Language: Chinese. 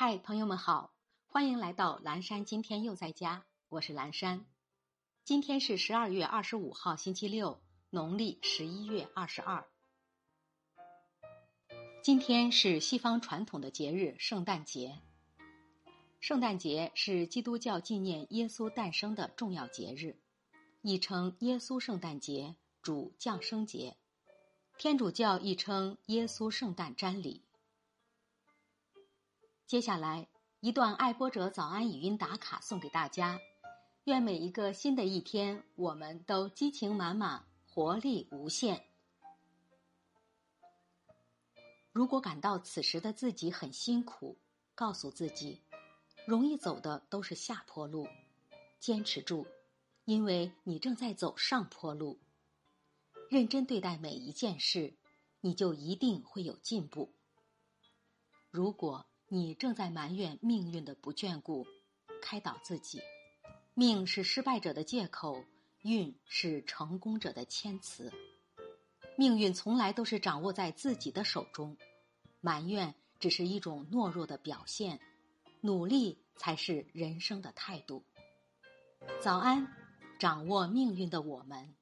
嗨，朋友们好，欢迎来到蓝山。今天又在家，我是蓝山。今天是十二月二十五号，星期六，农历十一月二十二。今天是西方传统的节日圣诞节。圣诞节是基督教纪念耶稣诞生的重要节日，亦称耶稣圣诞节、主降生节。天主教亦称耶稣圣诞瞻礼。接下来一段爱播者早安语音打卡送给大家，愿每一个新的一天，我们都激情满满，活力无限。如果感到此时的自己很辛苦，告诉自己，容易走的都是下坡路，坚持住，因为你正在走上坡路。认真对待每一件事，你就一定会有进步。如果。你正在埋怨命运的不眷顾，开导自己：命是失败者的借口，运是成功者的谦词。命运从来都是掌握在自己的手中，埋怨只是一种懦弱的表现，努力才是人生的态度。早安，掌握命运的我们。